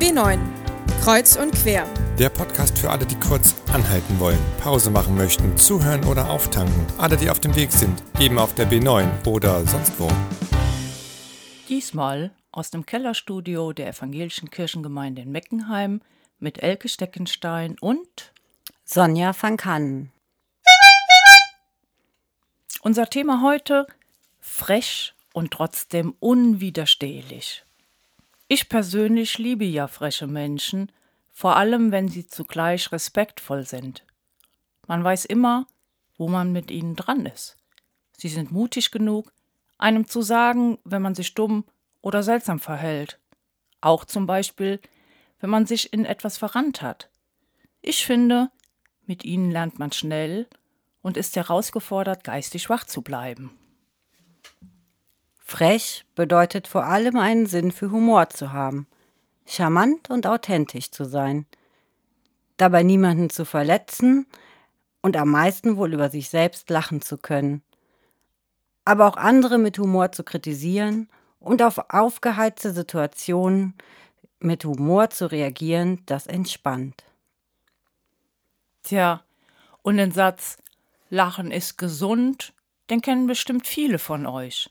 B9 Kreuz und quer. Der Podcast für alle, die kurz anhalten wollen, Pause machen möchten, zuhören oder auftanken. Alle, die auf dem Weg sind, eben auf der B9 oder sonst wo. Diesmal aus dem Kellerstudio der Evangelischen Kirchengemeinde in Meckenheim mit Elke Steckenstein und Sonja van Kannen. Unser Thema heute frech und trotzdem unwiderstehlich. Ich persönlich liebe ja freche Menschen, vor allem wenn sie zugleich respektvoll sind. Man weiß immer, wo man mit ihnen dran ist. Sie sind mutig genug, einem zu sagen, wenn man sich dumm oder seltsam verhält. Auch zum Beispiel, wenn man sich in etwas verrannt hat. Ich finde, mit ihnen lernt man schnell und ist herausgefordert, geistig wach zu bleiben. Frech bedeutet vor allem einen Sinn für Humor zu haben, charmant und authentisch zu sein, dabei niemanden zu verletzen und am meisten wohl über sich selbst lachen zu können, aber auch andere mit Humor zu kritisieren und auf aufgeheizte Situationen mit Humor zu reagieren, das entspannt. Tja, und den Satz Lachen ist gesund, den kennen bestimmt viele von euch.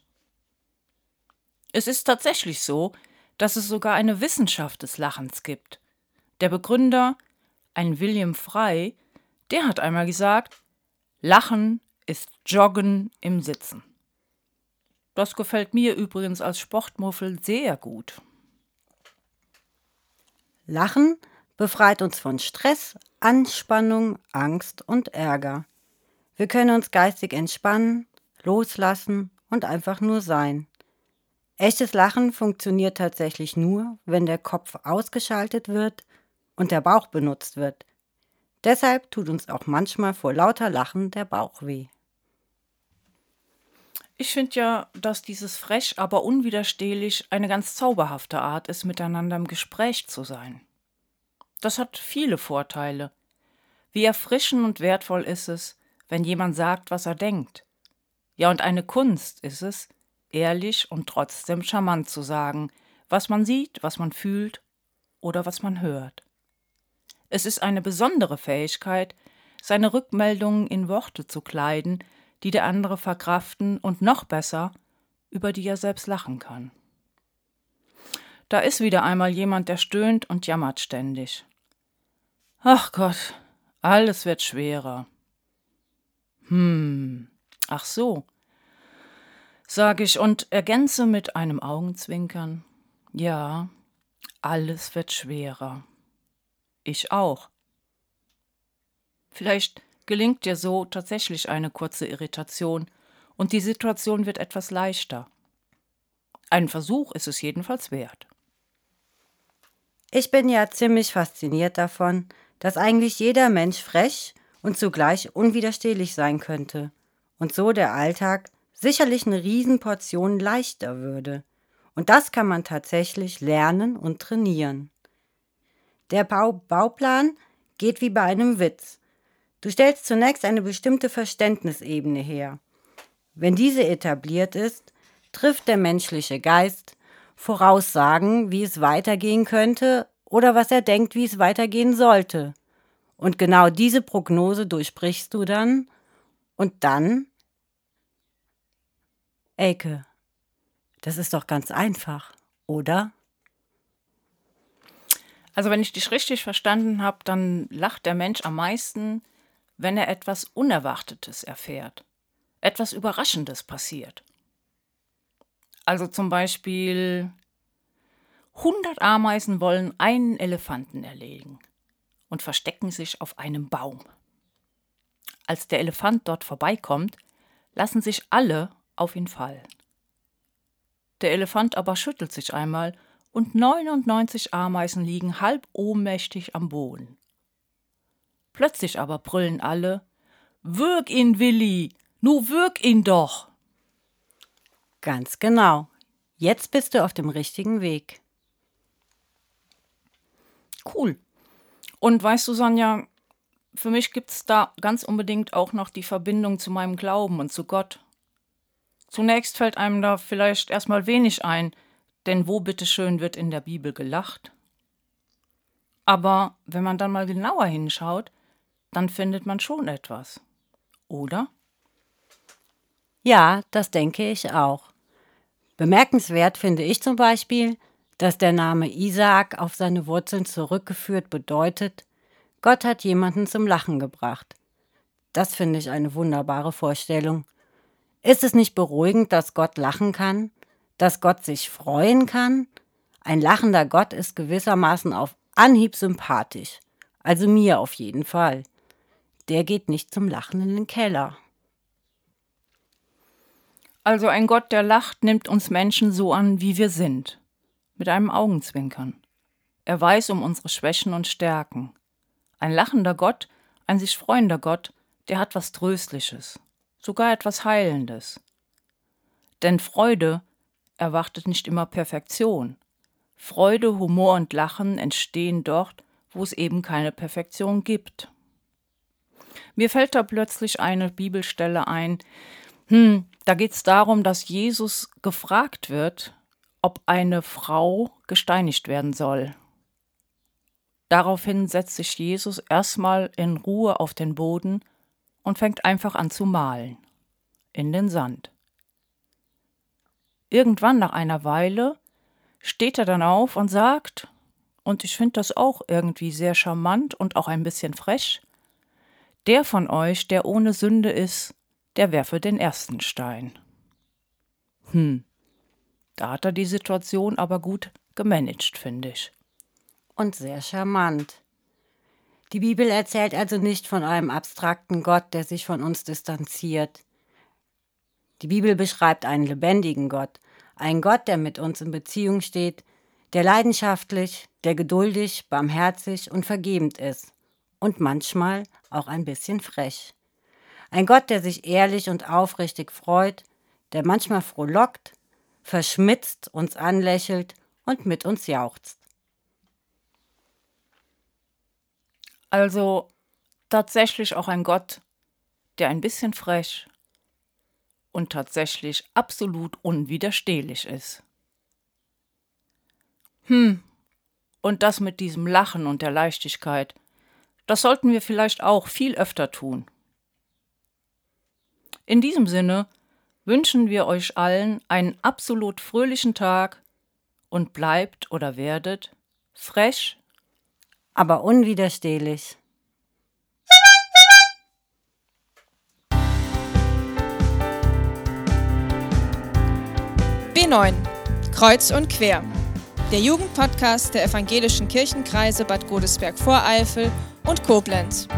Es ist tatsächlich so, dass es sogar eine Wissenschaft des Lachens gibt. Der Begründer, ein William Frey, der hat einmal gesagt, Lachen ist Joggen im Sitzen. Das gefällt mir übrigens als Sportmuffel sehr gut. Lachen befreit uns von Stress, Anspannung, Angst und Ärger. Wir können uns geistig entspannen, loslassen und einfach nur sein. Echtes Lachen funktioniert tatsächlich nur, wenn der Kopf ausgeschaltet wird und der Bauch benutzt wird. Deshalb tut uns auch manchmal vor lauter Lachen der Bauch weh. Ich finde ja, dass dieses frech, aber unwiderstehlich eine ganz zauberhafte Art ist, miteinander im Gespräch zu sein. Das hat viele Vorteile. Wie erfrischend und wertvoll ist es, wenn jemand sagt, was er denkt. Ja, und eine Kunst ist es, ehrlich und trotzdem charmant zu sagen, was man sieht, was man fühlt oder was man hört. Es ist eine besondere Fähigkeit, seine Rückmeldungen in Worte zu kleiden, die der andere verkraften und noch besser, über die er selbst lachen kann. Da ist wieder einmal jemand, der stöhnt und jammert ständig. Ach Gott, alles wird schwerer. Hm, ach so, sage ich und ergänze mit einem Augenzwinkern. Ja, alles wird schwerer. Ich auch. Vielleicht gelingt dir so tatsächlich eine kurze Irritation und die Situation wird etwas leichter. Ein Versuch ist es jedenfalls wert. Ich bin ja ziemlich fasziniert davon, dass eigentlich jeder Mensch frech und zugleich unwiderstehlich sein könnte und so der Alltag sicherlich eine Riesenportion leichter würde. Und das kann man tatsächlich lernen und trainieren. Der Bau Bauplan geht wie bei einem Witz. Du stellst zunächst eine bestimmte Verständnisebene her. Wenn diese etabliert ist, trifft der menschliche Geist Voraussagen, wie es weitergehen könnte oder was er denkt, wie es weitergehen sollte. Und genau diese Prognose durchbrichst du dann und dann Elke, das ist doch ganz einfach, oder? Also wenn ich dich richtig verstanden habe, dann lacht der Mensch am meisten, wenn er etwas Unerwartetes erfährt, etwas Überraschendes passiert. Also zum Beispiel 100 Ameisen wollen einen Elefanten erlegen und verstecken sich auf einem Baum. Als der Elefant dort vorbeikommt, lassen sich alle auf ihn fallen. Der Elefant aber schüttelt sich einmal und 99 Ameisen liegen halb ohnmächtig am Boden. Plötzlich aber brüllen alle: Würg ihn, Willi! Nu würg ihn doch! Ganz genau. Jetzt bist du auf dem richtigen Weg. Cool. Und weißt du, Sonja, für mich gibt es da ganz unbedingt auch noch die Verbindung zu meinem Glauben und zu Gott. Zunächst fällt einem da vielleicht erstmal wenig ein, denn wo bitteschön wird in der Bibel gelacht? Aber wenn man dann mal genauer hinschaut, dann findet man schon etwas. Oder? Ja, das denke ich auch. Bemerkenswert finde ich zum Beispiel, dass der Name Isaak auf seine Wurzeln zurückgeführt bedeutet, Gott hat jemanden zum Lachen gebracht. Das finde ich eine wunderbare Vorstellung. Ist es nicht beruhigend, dass Gott lachen kann, dass Gott sich freuen kann? Ein lachender Gott ist gewissermaßen auf Anhieb sympathisch. Also mir auf jeden Fall. Der geht nicht zum Lachen in den Keller. Also ein Gott, der lacht, nimmt uns Menschen so an, wie wir sind. Mit einem Augenzwinkern. Er weiß um unsere Schwächen und Stärken. Ein lachender Gott, ein sich freuender Gott, der hat was Tröstliches, sogar etwas Heilendes. Denn Freude erwartet nicht immer Perfektion. Freude, Humor und Lachen entstehen dort, wo es eben keine Perfektion gibt. Mir fällt da plötzlich eine Bibelstelle ein, hm, da geht es darum, dass Jesus gefragt wird, ob eine Frau gesteinigt werden soll. Daraufhin setzt sich Jesus erstmal in Ruhe auf den Boden und fängt einfach an zu malen. In den Sand. Irgendwann nach einer Weile steht er dann auf und sagt, und ich finde das auch irgendwie sehr charmant und auch ein bisschen frech, der von euch, der ohne Sünde ist, der werfe den ersten Stein. Hm, da hat er die Situation aber gut gemanagt, finde ich. Und sehr charmant. Die Bibel erzählt also nicht von einem abstrakten Gott, der sich von uns distanziert. Die Bibel beschreibt einen lebendigen Gott, einen Gott, der mit uns in Beziehung steht, der leidenschaftlich, der geduldig, barmherzig und vergebend ist und manchmal auch ein bisschen frech. Ein Gott, der sich ehrlich und aufrichtig freut, der manchmal frohlockt, verschmitzt, uns anlächelt und mit uns jauchzt. Also tatsächlich auch ein Gott, der ein bisschen frech und tatsächlich absolut unwiderstehlich ist. Hm, und das mit diesem Lachen und der Leichtigkeit, das sollten wir vielleicht auch viel öfter tun. In diesem Sinne wünschen wir euch allen einen absolut fröhlichen Tag und bleibt oder werdet frech, aber unwiderstehlich. B9 Kreuz und quer. Der Jugendpodcast der evangelischen Kirchenkreise Bad Godesberg-Voreifel und Koblenz.